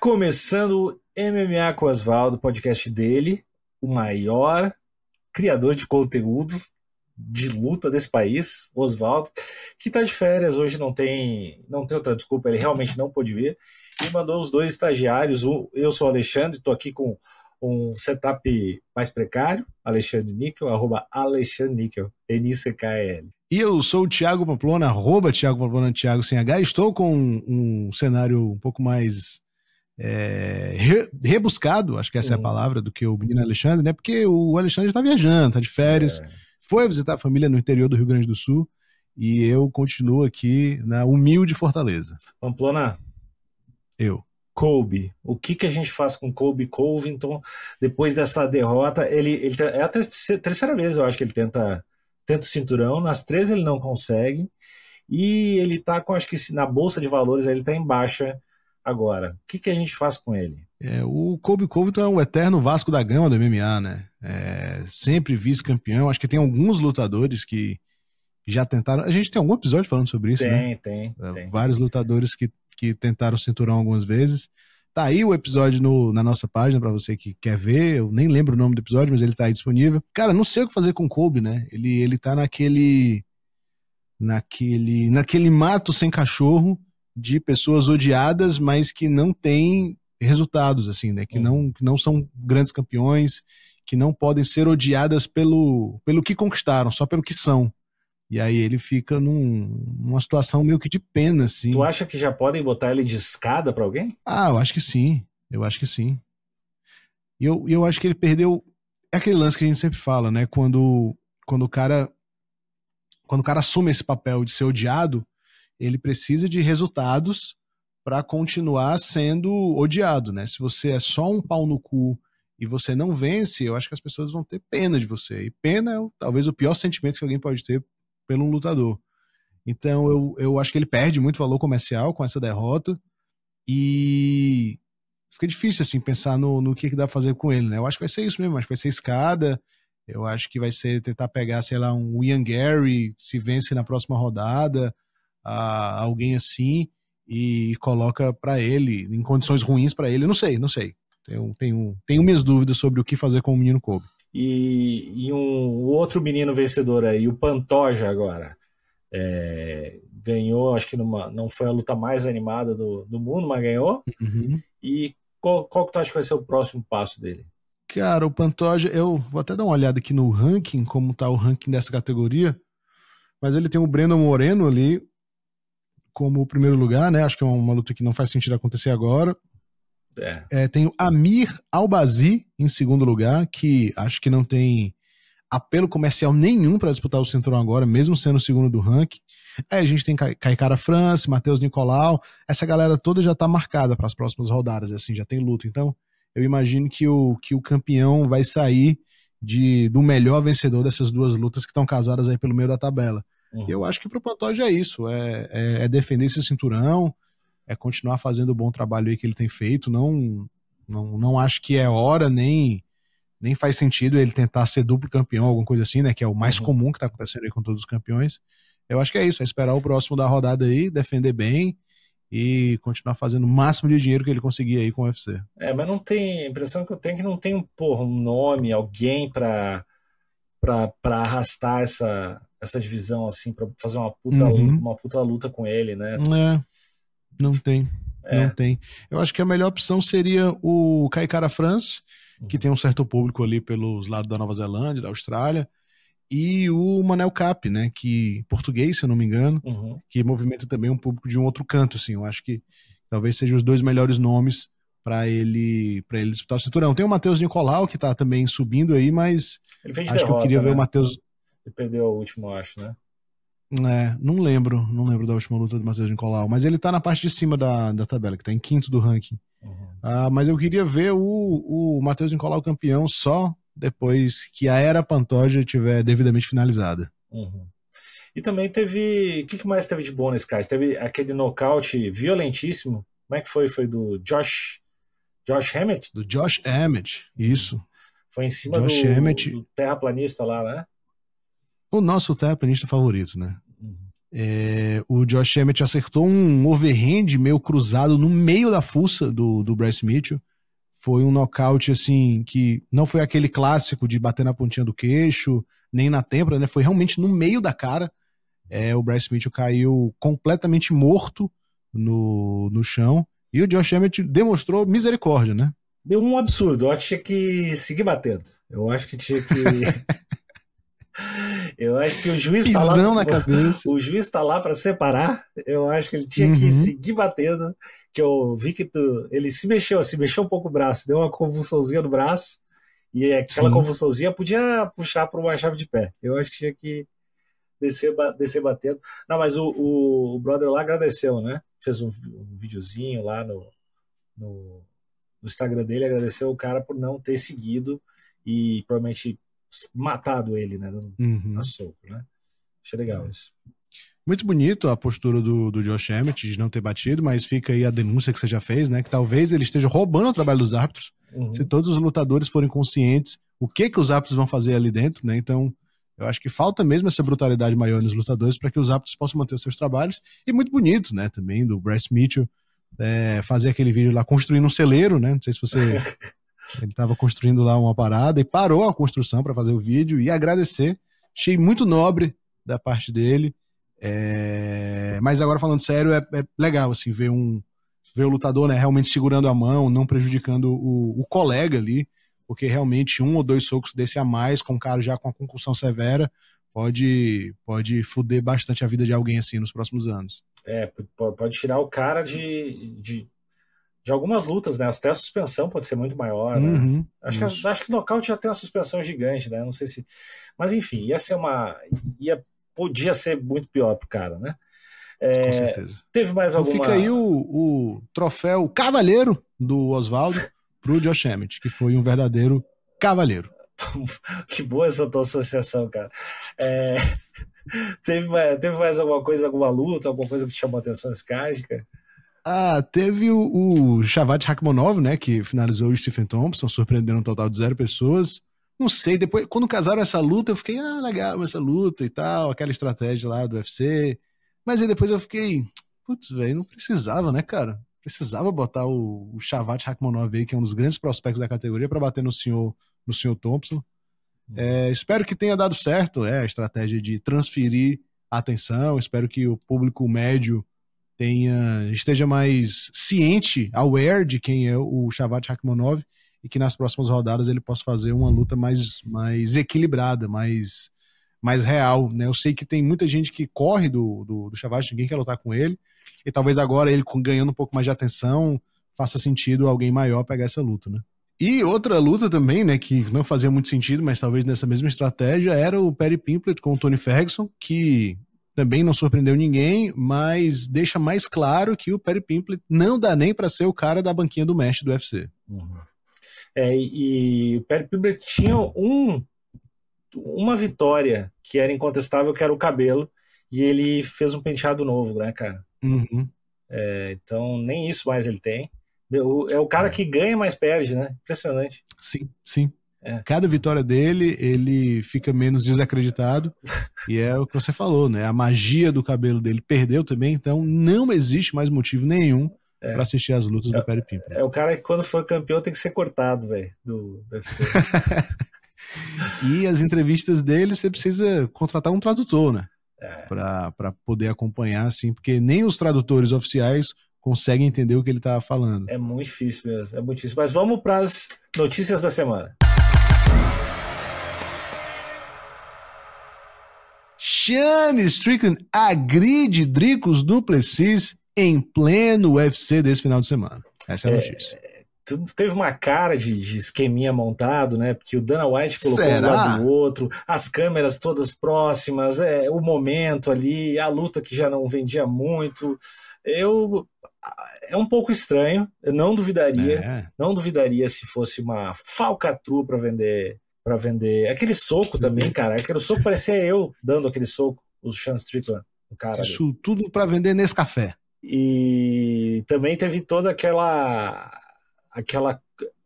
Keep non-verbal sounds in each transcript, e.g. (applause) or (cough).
começando o MMA com Oswaldo, podcast dele, o maior criador de conteúdo de luta desse país, Oswaldo, que está de férias, hoje não tem, não tem outra desculpa, ele realmente não pôde vir, e mandou os dois estagiários, eu sou o Alexandre, estou aqui com um setup mais precário, Alexandre Níquel, arroba Alexandre Níquel, N-I-C-K-L. E eu sou o Thiago Pamplona, arroba Thiago Pamplona, Thiago sem H. Estou com um cenário um pouco mais é, re, rebuscado, acho que essa uhum. é a palavra, do que o menino Alexandre, né? Porque o Alexandre está viajando, está de férias, é. foi visitar a família no interior do Rio Grande do Sul e eu continuo aqui na humilde Fortaleza. Pamplona. Eu. Kobe. O que, que a gente faz com Kobe Covington depois dessa derrota? Ele, ele é a terceira vez, eu acho que ele tenta, tenta o cinturão. Nas três ele não consegue. E ele tá com, acho que na bolsa de valores, ele tá em baixa agora. O que, que a gente faz com ele? É, o Kobe Covington é um eterno Vasco da Gama do MMA, né? É, sempre vice-campeão. Acho que tem alguns lutadores que já tentaram. A gente tem algum episódio falando sobre isso, tem, né? Tem, é, tem. Vários lutadores que que tentaram o cinturão algumas vezes. Tá aí o episódio no, na nossa página para você que quer ver. Eu nem lembro o nome do episódio, mas ele tá aí disponível. Cara, não sei o que fazer com o Kobe, né? Ele, ele tá naquele. Naquele, naquele mato sem cachorro de pessoas odiadas, mas que não têm resultados, assim, né? Que, não, que não são grandes campeões, que não podem ser odiadas pelo, pelo que conquistaram, só pelo que são. E aí ele fica num, numa situação meio que de pena, assim. Tu acha que já podem botar ele de escada para alguém? Ah, eu acho que sim. Eu acho que sim. E eu, eu acho que ele perdeu. É aquele lance que a gente sempre fala, né? Quando, quando o cara. Quando o cara assume esse papel de ser odiado, ele precisa de resultados para continuar sendo odiado, né? Se você é só um pau no cu e você não vence, eu acho que as pessoas vão ter pena de você. E pena é talvez o pior sentimento que alguém pode ter pelo um lutador. Então eu, eu acho que ele perde muito valor comercial com essa derrota e fica difícil assim pensar no, no que, que dá pra fazer com ele, né? Eu acho que vai ser isso mesmo, acho que vai ser escada. Eu acho que vai ser tentar pegar, sei lá, um Ian Gary, se vence na próxima rodada, a, alguém assim, e coloca para ele, em condições ruins para ele. Não sei, não sei. Tenho, tenho, tenho minhas dúvidas sobre o que fazer com o menino Kobe e, e um outro menino vencedor aí, o Pantoja agora. É, ganhou, acho que numa, não foi a luta mais animada do, do mundo, mas ganhou. Uhum. E qual, qual que tu acha que vai ser o próximo passo dele? Cara, o Pantoja, eu vou até dar uma olhada aqui no ranking, como tá o ranking dessa categoria. Mas ele tem o Breno Moreno ali como primeiro lugar, né? Acho que é uma luta que não faz sentido acontecer agora. É. É, tem o Amir Albazi em segundo lugar, que acho que não tem apelo comercial nenhum para disputar o cinturão agora, mesmo sendo o segundo do ranking. Aí a gente tem Caicara France, Matheus Nicolau, essa galera toda já está marcada para as próximas rodadas, assim, já tem luta. Então, eu imagino que o, que o campeão vai sair de, do melhor vencedor dessas duas lutas que estão casadas aí pelo meio da tabela. Uhum. Eu acho que pro Pantoja é isso, é, é, é defender esse cinturão, é continuar fazendo o bom trabalho aí que ele tem feito. Não, não, não acho que é hora nem nem faz sentido ele tentar ser duplo campeão, alguma coisa assim, né? Que é o mais uhum. comum que está acontecendo aí com todos os campeões. Eu acho que é isso, é esperar o próximo da rodada aí, defender bem e continuar fazendo o máximo de dinheiro que ele conseguir aí com o UFC. É, mas não tem. A impressão que eu tenho é que não tem porra, um nome, alguém para para arrastar essa, essa divisão assim, para fazer uma puta, uhum. uma puta luta com ele, né? É. Não tem. É. Não tem. Eu acho que a melhor opção seria o Kaikara France, que uhum. tem um certo público ali pelos lados da Nova Zelândia, da Austrália, e o Manel Cap, né, que português, se eu não me engano, uhum. que movimenta também um público de um outro canto, assim. Eu acho que talvez sejam os dois melhores nomes para ele para ele disputar o cinturão. Tem o Matheus Nicolau que tá também subindo aí, mas acho derrota, que eu queria né? ver o Matheus ele perdeu o último, acho, né? É, não lembro, não lembro da última luta do Matheus Nicolau, mas ele tá na parte de cima da, da tabela, que tá em quinto do ranking. Uhum. Ah, mas eu queria ver o, o Matheus Nicolau campeão só depois que a era Pantoja tiver devidamente finalizada. Uhum. E também teve. O que, que mais teve de bom nesse caso? Teve aquele nocaute violentíssimo. Como é que foi? Foi do Josh. Josh Hammett? Do Josh Hammett, isso. Foi em cima Josh do, Hammett. do terraplanista lá, né? O nosso terraplanista favorito, né? Uhum. É, o Josh Emmett acertou um overhand meio cruzado no meio da fuça do, do Bryce Mitchell. Foi um nocaute, assim, que não foi aquele clássico de bater na pontinha do queixo, nem na têmpora, né? Foi realmente no meio da cara. É, o Bryce Mitchell caiu completamente morto no, no chão. E o Josh Emmett demonstrou misericórdia, né? Deu um absurdo. Eu acho que tinha que seguir batendo. Eu acho que tinha que. (laughs) Eu acho que o juiz está lá. Na cabeça. O juiz está lá para separar. Eu acho que ele tinha que uhum. seguir batendo. Que eu vi que tu, ele se mexeu, se mexeu um pouco o braço, deu uma convulsãozinha no braço. E aquela Sim. convulsãozinha podia puxar para uma chave de pé. Eu acho que tinha que descer, descer batendo. Não, mas o, o, o brother lá agradeceu, né? Fez um, um videozinho lá no, no, no Instagram dele, agradeceu o cara por não ter seguido e provavelmente matado ele, né? No, uhum. soco, né? Achei legal é. isso. Muito bonito a postura do, do Josh Emmett de não ter batido, mas fica aí a denúncia que você já fez, né? Que talvez ele esteja roubando o trabalho dos árbitros. Uhum. Se todos os lutadores forem conscientes o que que os árbitros vão fazer ali dentro, né? Então, eu acho que falta mesmo essa brutalidade maior nos lutadores para que os árbitros possam manter os seus trabalhos. E muito bonito, né? Também do Bryce Mitchell é, fazer aquele vídeo lá construindo um celeiro, né? Não sei se você (laughs) Ele estava construindo lá uma parada e parou a construção para fazer o vídeo e agradecer. Achei muito nobre da parte dele. É... Mas agora falando sério, é, é, legal assim ver um ver o lutador né, realmente segurando a mão, não prejudicando o, o colega ali, porque realmente um ou dois socos desse a mais, com o cara já com a concussão severa, pode pode fuder bastante a vida de alguém assim nos próximos anos. É, pode tirar o cara de, de de algumas lutas, né? Até a suspensão pode ser muito maior, né? Uhum, acho, que, acho que o nocaute já tem uma suspensão gigante, né? Não sei se. Mas enfim, ia ser uma. Ia, podia ser muito pior pro cara, né? É, Com certeza. Teve mais alguma. Então fica aí o, o troféu Cavaleiro do Oswaldo (laughs) pro Josh Emmett, que foi um verdadeiro cavaleiro. (laughs) que boa essa tua associação, cara. É... (laughs) teve, teve mais alguma coisa, alguma luta, alguma coisa que te chamou a atenção esse cara? Ah, teve o, o Shavat né, que finalizou o Stephen Thompson, surpreendendo um total de zero pessoas. Não sei, depois, quando casaram essa luta, eu fiquei, ah, legal essa luta e tal, aquela estratégia lá do UFC. Mas aí depois eu fiquei, putz, velho, não precisava, né, cara? Precisava botar o, o Shavat aí, que é um dos grandes prospectos da categoria, para bater no senhor, no senhor Thompson. É, espero que tenha dado certo, é, a estratégia de transferir a atenção. Espero que o público médio tenha esteja mais ciente, aware de quem é o Shavat Rakhmonov e que nas próximas rodadas ele possa fazer uma luta mais, mais equilibrada, mais, mais real. Né? Eu sei que tem muita gente que corre do, do, do Shavat, ninguém quer lutar com ele, e talvez agora ele ganhando um pouco mais de atenção faça sentido alguém maior pegar essa luta, né? E outra luta também, né, que não fazia muito sentido, mas talvez nessa mesma estratégia, era o Perry Pimplet com o Tony Ferguson, que também não surpreendeu ninguém, mas deixa mais claro que o Perry Pimple não dá nem para ser o cara da banquinha do mestre do UFC. Uhum. É, e o Perry Pimple tinha um, uma vitória que era incontestável, que era o cabelo, e ele fez um penteado novo, né, cara? Uhum. É, então, nem isso mais ele tem. É o cara que ganha, mas perde, né? Impressionante. Sim, sim. É. Cada vitória dele, ele fica menos desacreditado. e é o que você falou, né? A magia do cabelo dele perdeu também, então não existe mais motivo nenhum é. para assistir as lutas é, do Perry Pimpin. É o cara que quando for campeão tem que ser cortado, velho, do, do UFC. (laughs) e as entrevistas dele, você precisa contratar um tradutor, né? É. Para poder acompanhar, assim, porque nem os tradutores oficiais conseguem entender o que ele tá falando. É muito difícil mesmo, é muito difícil. Mas vamos para as notícias da semana. Shane Strickland agride Dricos Duplessis em pleno UFC desse final de semana. Essa é a é, notícia. É, teve uma cara de, de, esqueminha montado, né? Porque o Dana White colocou Será? um lado do outro, as câmeras todas próximas, é, o momento ali, a luta que já não vendia muito. Eu é um pouco estranho. Eu não duvidaria, é. não duvidaria se fosse uma falcatrua para vender para vender. Aquele soco também, cara. Aquele soco parecia eu dando aquele soco, o Sean Strickland, o cara. Isso ali. tudo para vender nesse café. E também teve toda aquela aquela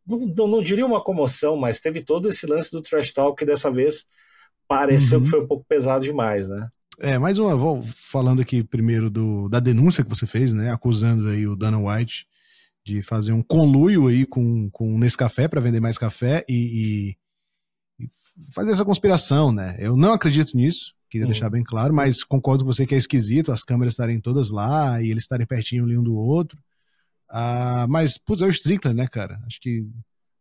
não, não, diria uma comoção, mas teve todo esse lance do trash talk que dessa vez pareceu uhum. que foi um pouco pesado demais, né? É, mais uma, vou falando aqui primeiro do, da denúncia que você fez, né, acusando aí o Dana White de fazer um conluio aí com, com o Nescafé para vender mais café e, e fazer essa conspiração, né? Eu não acredito nisso, queria hum. deixar bem claro, mas concordo com você que é esquisito as câmeras estarem todas lá e eles estarem pertinho um do outro. Ah, mas, putz, é o Strickland, né, cara? Acho que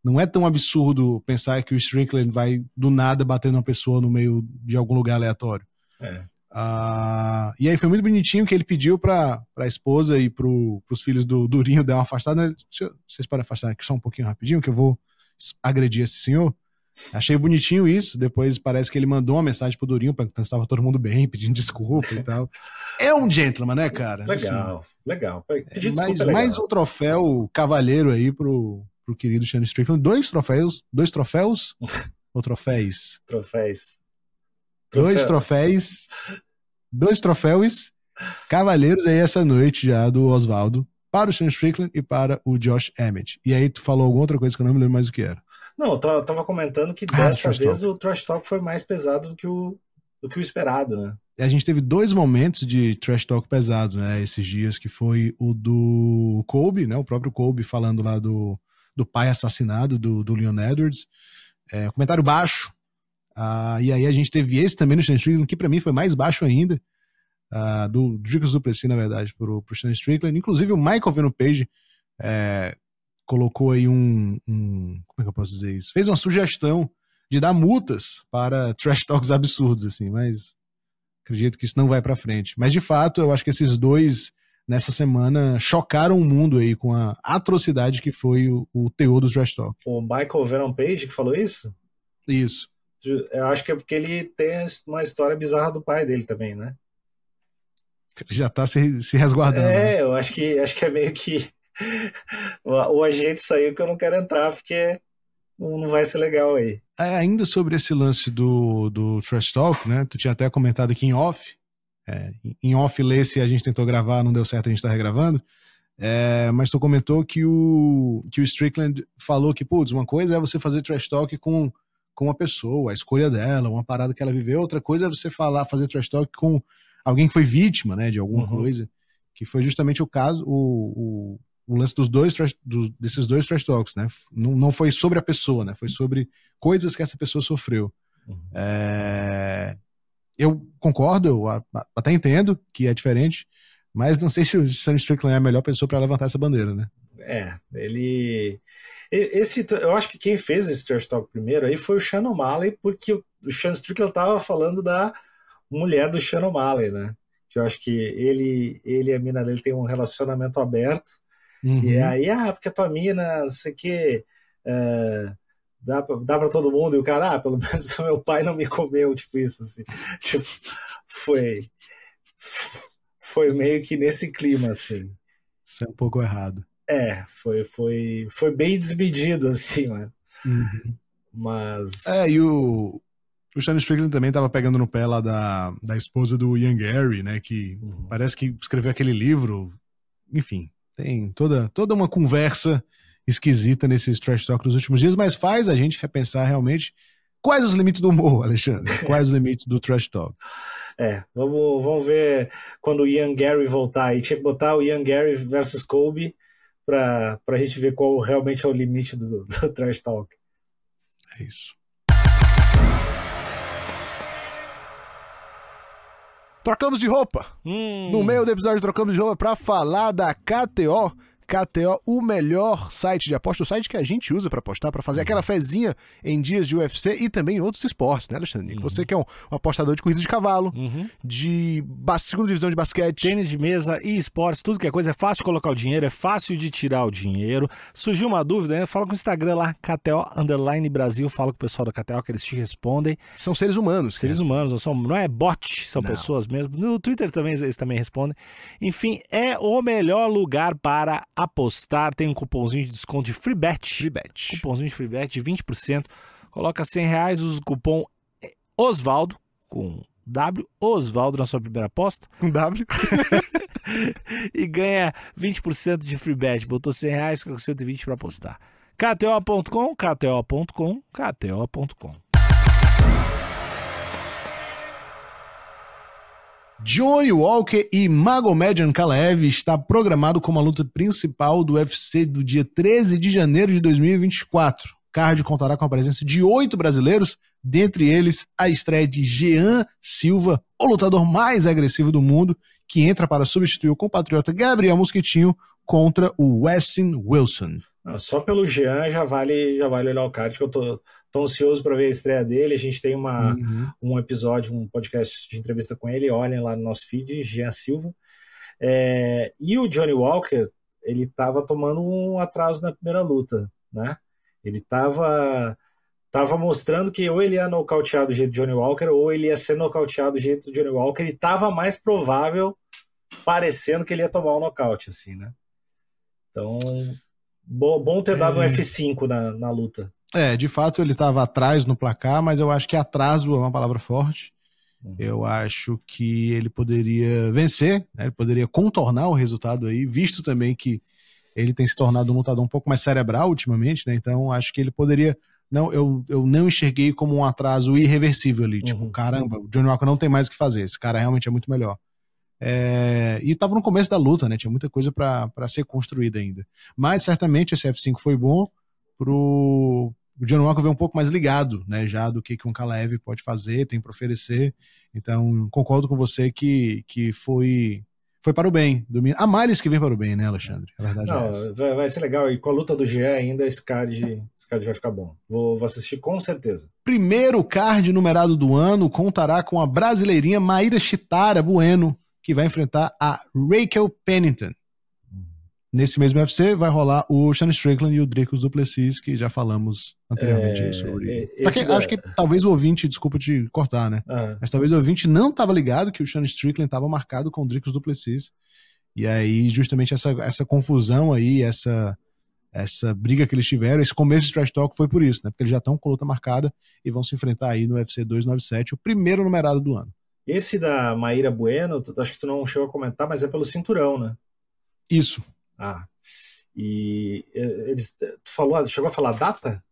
não é tão absurdo pensar que o Strickland vai do nada bater numa pessoa no meio de algum lugar aleatório. É. Ah, e aí foi muito bonitinho que ele pediu pra, pra esposa e pro, pros filhos do Durinho dar uma afastada. Vocês podem afastar aqui só um pouquinho rapidinho, que eu vou agredir esse senhor. Achei bonitinho isso. Depois parece que ele mandou uma mensagem pro Durinho para que estava todo mundo bem, (laughs) pedindo desculpa e tal. É um gentleman, né, cara? Legal, assim, legal. Pedir é mais, legal. um troféu cavalheiro aí pro, pro querido Shane Strickland. Dois troféus. Dois troféus? (laughs) ou troféis? Troféis. Dois troféis, Dois troféus cavalheiros aí essa noite já do Oswaldo para o Shane Strickland e para o Josh Emmett. E aí tu falou alguma outra coisa que eu não me lembro mais o que era. Não, eu tava comentando que ah, dessa vez talk. o trash talk foi mais pesado do que o, do que o esperado, né? A gente teve dois momentos de trash talk pesado, né? Esses dias, que foi o do Kobe, né? O próprio Kobe falando lá do, do pai assassinado do, do Leon Edwards. É, comentário baixo. Ah, e aí a gente teve esse também no Stan Strickland, que para mim foi mais baixo ainda. Ah, do Dricos Duplessis, na verdade, pro, pro Stan Strickland. Inclusive o Michael Venom Page é, colocou aí um, um, Como é que eu posso dizer isso? Fez uma sugestão de dar multas para trash talks absurdos, assim, mas acredito que isso não vai para frente. Mas de fato, eu acho que esses dois nessa semana chocaram o mundo aí com a atrocidade que foi o, o teor do trash talk. O Michael Veron Page que falou isso? Isso. Eu acho que é porque ele tem uma história bizarra do pai dele também, né? Ele já tá se, se resguardando. É, né? eu acho que, acho que é meio que (laughs) O a saiu que eu não quero entrar, porque não vai ser legal aí. É, ainda sobre esse lance do, do Trash Talk, né? Tu tinha até comentado aqui em off. É, em off, lê se a gente tentou gravar, não deu certo, a gente tá regravando. É, mas tu comentou que o, que o Strickland falou que, putz, uma coisa é você fazer trash talk com, com uma pessoa, a escolha dela, uma parada que ela viveu, outra coisa é você falar, fazer trash talk com alguém que foi vítima, né, de alguma uhum. coisa, que foi justamente o caso, o, o, o lance dos dois desses dois trash talks, né? Não, não foi sobre a pessoa, né? Foi sobre coisas que essa pessoa sofreu. Uhum. É, eu concordo, eu até entendo que é diferente, mas não sei se o Sam Strickland é a melhor pessoa para levantar essa bandeira, né? É, ele. Esse, eu acho que quem fez esse trash talk primeiro aí foi o Sean O'Malley, porque o Sean Strickland tava falando da mulher do Sean O'Malley, né? Que eu acho que ele, ele e a mina dele têm um relacionamento aberto Uhum. E aí, ah, porque a tua mina, não sei o quê, é, dá, pra, dá pra todo mundo. E o cara, ah, pelo (laughs) menos o meu pai não me comeu, tipo isso, assim. (laughs) Tipo, foi, foi meio que nesse clima, assim. Isso é um pouco errado. É, foi, foi, foi bem desmedido, assim, né? Uhum. Mas... É, e o, o Stanley Strickland também estava pegando no pé lá da, da esposa do Ian Gary, né? Que uhum. parece que escreveu aquele livro, enfim, tem toda, toda uma conversa esquisita nesses trash talk dos últimos dias, mas faz a gente repensar realmente quais os limites do humor, (laughs) Alexandre? Quais os limites do trash talk? É, vamos, vamos ver quando o Ian Gary voltar. E tinha que botar o Ian Gary versus Kobe para a gente ver qual realmente é o limite do, do trash talk. É isso. Trocamos de roupa. Hum. No meio do episódio trocamos de roupa para falar da KTO KTO, o melhor site de aposta, o site que a gente usa para apostar, para fazer aquela fezinha em dias de UFC e também em outros esportes, né, Alexandre? Uhum. Você que é um, um, apostador de corrida de cavalo, uhum. de segunda divisão de basquete. Tênis de mesa e esportes, tudo que é coisa, é fácil colocar o dinheiro, é fácil de tirar o dinheiro. Surgiu uma dúvida, né? Fala com o Instagram lá, KTO Underline Brasil, fala com o pessoal da KTO que eles te respondem. São seres humanos. Seres é. humanos, não, são, não é bot, são não. pessoas mesmo. No Twitter também eles também respondem. Enfim, é o melhor lugar para apostar, tem um cupomzinho de desconto de free bet. Free bet. Cupomzinho de free bet de 20%. Coloca 100 reais, usa o cupom é, Osvaldo, com W, Osvaldo na sua primeira aposta. Com um W. (laughs) e ganha 20% de free bet. Botou 100 reais, ficou com 120 para apostar. KTO.com, KTO.com, KTO.com. Johnny Walker e Magomed Ankalaev está programado como a luta principal do UFC do dia 13 de janeiro de 2024. O card contará com a presença de oito brasileiros, dentre eles a estreia de Jean Silva, o lutador mais agressivo do mundo, que entra para substituir o compatriota Gabriel Mosquitinho contra o Weston Wilson. Só pelo Jean já vale, já vale olhar o card, que eu tô, tô ansioso para ver a estreia dele. A gente tem uma, uhum. um episódio, um podcast de entrevista com ele. Olhem lá no nosso feed, Jean Silva. É, e o Johnny Walker, ele estava tomando um atraso na primeira luta, né? Ele estava tava mostrando que ou ele ia nocautear do jeito do Johnny Walker ou ele ia ser nocauteado do jeito do Johnny Walker. Ele estava mais provável, parecendo que ele ia tomar um nocaute, assim, né? Então, Bom, bom ter dado é... um F5 na, na luta. É, de fato ele estava atrás no placar, mas eu acho que atraso é uma palavra forte. Uhum. Eu acho que ele poderia vencer, né? ele poderia contornar o resultado aí, visto também que ele tem se tornado um lutador um pouco mais cerebral ultimamente, né? Então acho que ele poderia. Não, eu, eu não enxerguei como um atraso irreversível ali. Tipo, uhum. caramba, o Johnny Walker não tem mais o que fazer. Esse cara realmente é muito melhor. É, e estava no começo da luta, né? Tinha muita coisa para ser construída ainda. Mas certamente esse F5 foi bom pro o John Walker veio um pouco mais ligado, né? Já do que, que um Kalev pode fazer, tem para oferecer. Então, concordo com você que, que foi foi para o bem. Do... A males que vem para o bem, né, Alexandre? A verdade Não, é essa. Vai, vai ser legal. E com a luta do GE ainda, esse card, esse card vai ficar bom. Vou, vou assistir com certeza. Primeiro card numerado do ano contará com a brasileirinha Maíra Chitara Bueno, que vai enfrentar a Rachel Pennington. Nesse mesmo UFC vai rolar o Sean Strickland e o Dricos Duplessis, que já falamos anteriormente é, sobre. É, quem, Acho que talvez o ouvinte, desculpa te cortar, né? Ah. Mas talvez o ouvinte não estava ligado que o Sean Strickland estava marcado com o Dricos Duplessis. E aí, justamente essa, essa confusão aí, essa, essa briga que eles tiveram, esse começo de trash talk foi por isso, né? Porque eles já estão com luta marcada e vão se enfrentar aí no UFC 297, o primeiro numerado do ano. Esse da Maíra Bueno, acho que tu não chegou a comentar, mas é pelo cinturão, né? Isso. Ah. E eles. Tu falou, chegou a falar data?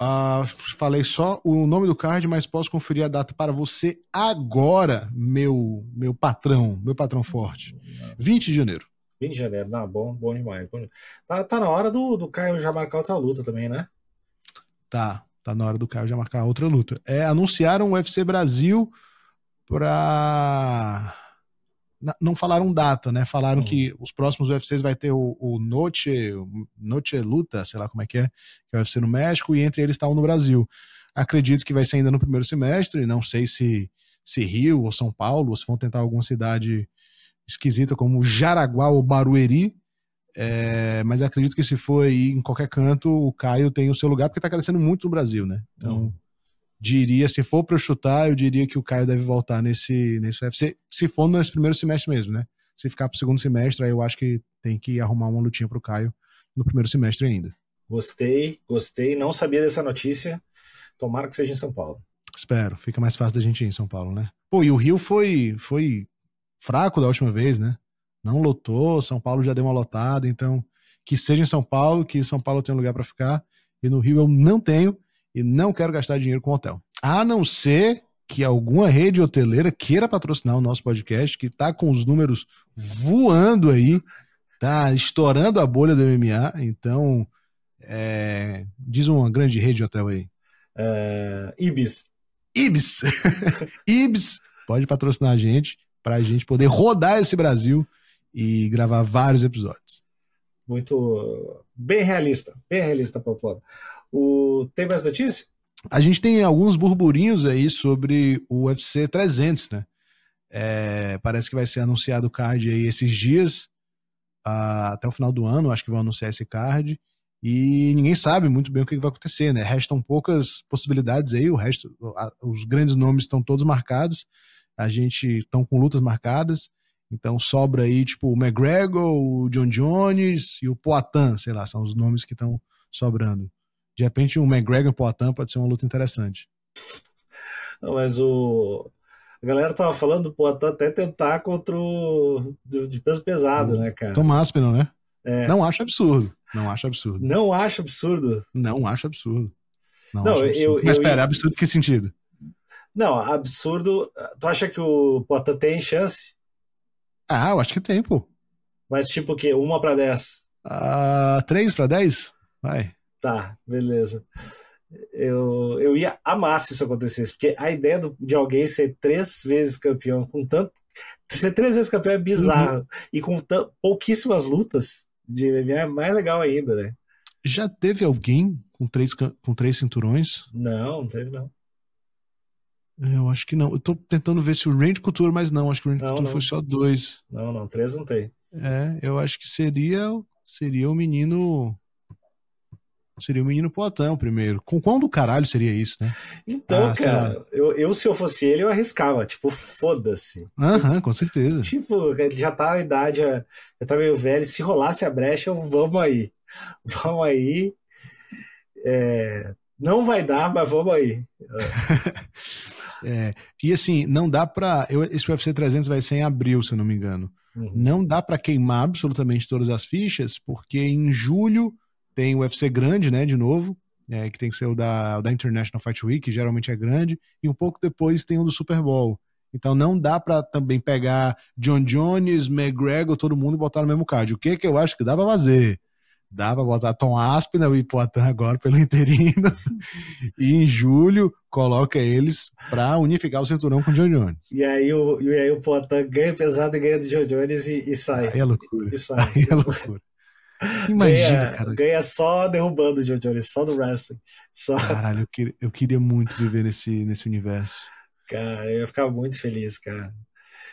Uh, falei só o nome do card, mas posso conferir a data para você agora, meu meu patrão, meu patrão forte. 20 de janeiro. 20 de janeiro, não, bom, bom demais. Tá, tá na hora do, do Caio já marcar outra luta também, né? Tá. Tá na hora do Caio já marcar outra luta. É, anunciaram o UFC Brasil pra. Não falaram data, né? Falaram uhum. que os próximos UFCs vai ter o, o Noche, Noche Luta, sei lá como é que é, que é o UFC no México, e entre eles está o no Brasil. Acredito que vai ser ainda no primeiro semestre, não sei se, se Rio ou São Paulo, ou se vão tentar alguma cidade esquisita como Jaraguá ou Barueri, é, mas acredito que se for aí em qualquer canto, o Caio tem o seu lugar, porque está crescendo muito no Brasil, né? Então, uhum. diria, se for para chutar, eu diria que o Caio deve voltar nesse, nesse UFC, se for nesse primeiro semestre mesmo, né? Se ficar para o segundo semestre, aí eu acho que tem que arrumar uma lutinha para o Caio no primeiro semestre ainda. Gostei, gostei. Não sabia dessa notícia. Tomara que seja em São Paulo. Espero. Fica mais fácil da gente ir em São Paulo, né? Pô, e o Rio foi, foi fraco da última vez, né? Não lotou, São Paulo já deu uma lotada, então que seja em São Paulo, que São Paulo tenha um lugar para ficar, e no Rio eu não tenho e não quero gastar dinheiro com hotel. A não ser que alguma rede hoteleira queira patrocinar o nosso podcast, que está com os números voando aí, tá estourando a bolha do MMA, então é, diz uma grande rede de hotel aí. Uh, Ibis. Ibis. (laughs) Ibis pode patrocinar a gente para a gente poder rodar esse Brasil e gravar vários episódios. Muito bem realista, bem realista, Paulo. O tem mais notícias? A gente tem alguns burburinhos aí sobre o UFC 300, né? É, parece que vai ser anunciado o card aí esses dias, uh, até o final do ano, acho que vão anunciar esse card. E ninguém sabe muito bem o que vai acontecer, né? Restam poucas possibilidades aí, o resto, os grandes nomes estão todos marcados. A gente estão com lutas marcadas. Então sobra aí, tipo, o McGregor, o John Jones e o Poatan, sei lá, são os nomes que estão sobrando. De repente, o McGregor e o Poatan pode ser uma luta interessante. Não, mas o. A galera tava falando do Poatan até tentar contra o. de peso pesado, né, cara? Tom Aspinall, né? É. Não acho absurdo. Não acho absurdo. Não acho absurdo. Não acho absurdo. Não, Não acho absurdo. Eu, Mas eu, espera, eu... absurdo que sentido? Não, absurdo. Tu acha que o Poitin tem chance? Ah, eu acho que tem, pô. Mas tipo o quê? Uma pra dez? Ah, três pra dez? Vai. Tá, beleza. Eu, eu ia amar se isso acontecesse, porque a ideia do, de alguém ser três vezes campeão, com tanto. Ser três vezes campeão é bizarro. Uhum. E com pouquíssimas lutas de MMA é mais legal ainda, né? Já teve alguém com três, com três cinturões? Não, não teve, não. É, eu acho que não. Eu tô tentando ver se o Range Couture, mas não, acho que o Range Couture foi só dois. Não, não, três não tem. É, eu acho que seria seria o menino seria o menino Poitin primeiro. Com quão do caralho seria isso, né? Então, ah, cara, eu, eu, se eu fosse ele, eu arriscava. Tipo, foda-se. Aham, com certeza. Tipo, ele já tá na idade, já, já tá meio velho. Se rolasse a brecha, vamos aí. Vamos aí. É, não vai dar, mas vamos aí. (laughs) é, e assim, não dá pra. Eu, esse UFC 300 vai ser em abril, se eu não me engano. Uhum. Não dá para queimar absolutamente todas as fichas, porque em julho tem o UFC grande, né, de novo, é, que tem que ser o da, o da International Fight Week, que geralmente é grande, e um pouco depois tem o do Super Bowl. Então não dá para também pegar John Jones, McGregor, todo mundo e botar no mesmo card. O que que eu acho que dá para fazer? Dá pra botar Tom Aspinall e Poitin agora pelo interino. (laughs) e em julho coloca eles pra unificar o cinturão com o John Jones. E aí o, e aí o Poitin ganha pesado e ganha do John Jones e, e sai. Aí é loucura. E sai. Aí é loucura. Imagina, ganha, cara. Ganha só derrubando o John Jones, só no wrestling. Só... Caralho, eu queria, eu queria muito viver nesse, nesse universo. Cara, eu ia ficar muito feliz, cara.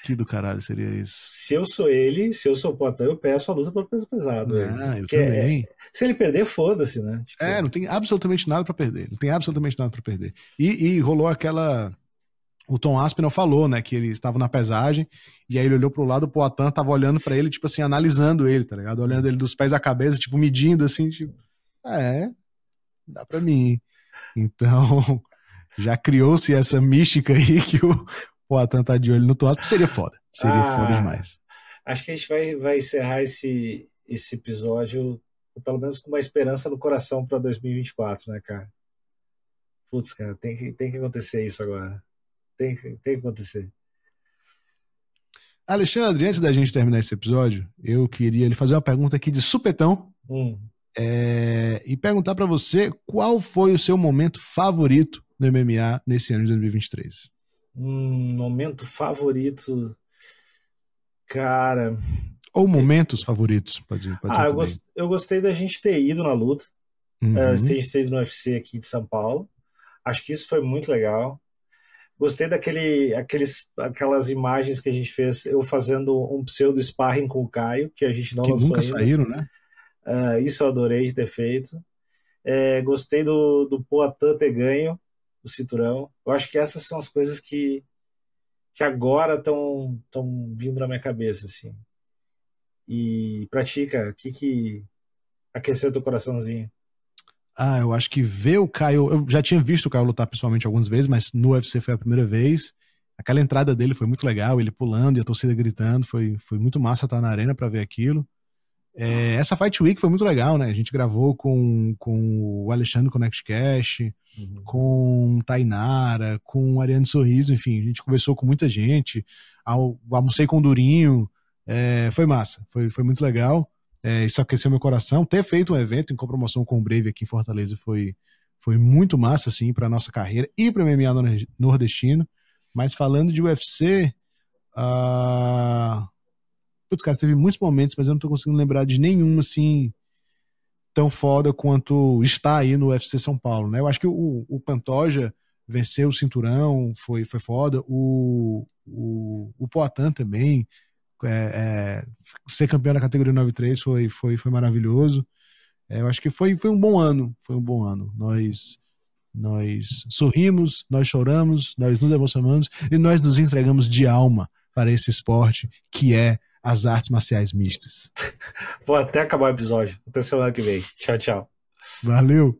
Que do caralho seria isso? Se eu sou ele, se eu sou o Poitin, eu peço a luta para peso pesado. Ah, eu também. É, se ele perder, foda-se, né? Tipo... É, não tem absolutamente nada para perder. Não tem absolutamente nada para perder. E, e, rolou aquela. O Tom Aspinall falou, né, que ele estava na pesagem, e aí ele olhou pro lado, o Poitin tava olhando para ele, tipo assim, analisando ele, tá ligado? Olhando ele dos pés à cabeça, tipo, medindo assim, tipo, é, dá pra mim. Então, (laughs) já criou-se essa mística aí que o, Poitin tá de olho no Toasp, seria foda. Seria ah, foda demais. Acho que a gente vai, vai encerrar esse, esse episódio, pelo menos com uma esperança no coração para 2024, né, cara? Putz, cara, tem que, tem que acontecer isso agora. Tem, tem que acontecer. Alexandre, antes da gente terminar esse episódio, eu queria lhe fazer uma pergunta aqui de supetão. Hum. É, e perguntar para você qual foi o seu momento favorito no MMA nesse ano de 2023 um momento favorito, cara. Ou momentos favoritos, pode, pode ah, eu, gost, eu, gostei da gente ter ido na luta. Uhum. Uh, a gente ter ido no UFC aqui de São Paulo. Acho que isso foi muito legal. Gostei daquele, aqueles, aquelas imagens que a gente fez, eu fazendo um pseudo sparring com o Caio, que a gente não que lançou nunca ainda. saíram, né? Uh, isso eu adorei de ter feito. É, gostei do, do Poatan ter ganho o cinturão. Eu acho que essas são as coisas que, que agora estão tão vindo na minha cabeça, assim. E pratica, o que que aqueceu teu coraçãozinho? Ah, eu acho que ver o Caio. Eu já tinha visto o Caio lutar pessoalmente algumas vezes, mas no UFC foi a primeira vez. Aquela entrada dele foi muito legal, ele pulando e a torcida gritando. Foi, foi muito massa estar na arena para ver aquilo. É, essa Fight Week foi muito legal, né? A gente gravou com, com o Alexandre Connect Cash, uhum. com Tainara, com o Ariane Sorriso, enfim, a gente conversou com muita gente, almocei com o Durinho, é, foi massa, foi, foi muito legal. É, isso aqueceu meu coração. Ter feito um evento em compromoção com o Brave aqui em Fortaleza foi, foi muito massa, assim, para nossa carreira e para MMA nordestino. Mas falando de UFC, uh, Putz, cara, teve muitos momentos, mas eu não tô conseguindo lembrar de nenhum, assim, tão foda quanto está aí no UFC São Paulo, né? Eu acho que o, o Pantoja venceu o cinturão, foi, foi foda. O, o, o Poitin também, é, é, ser campeão da categoria 93 foi, foi, foi maravilhoso. É, eu acho que foi, foi um bom ano, foi um bom ano. Nós nós sorrimos, nós choramos, nós nos emocionamos e nós nos entregamos de alma para esse esporte que é as artes marciais mistas. (laughs) Vou até acabar o episódio. Até semana que vem. Tchau, tchau. Valeu.